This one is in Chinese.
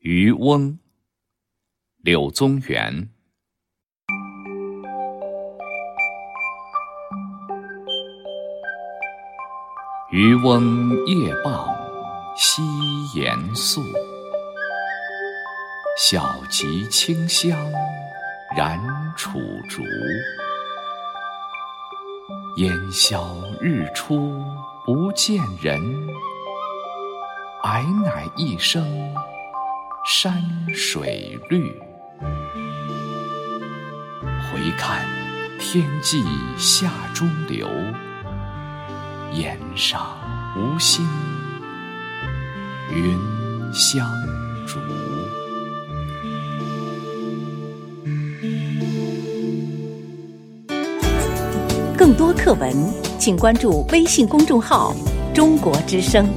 渔翁，柳宗元。渔翁夜傍西岩宿，小楫清香燃楚竹。烟消日出不见人，霭乃一声山水绿。回看天际下中流，岩上无心云相逐。更多课文，请关注微信公众号“中国之声”。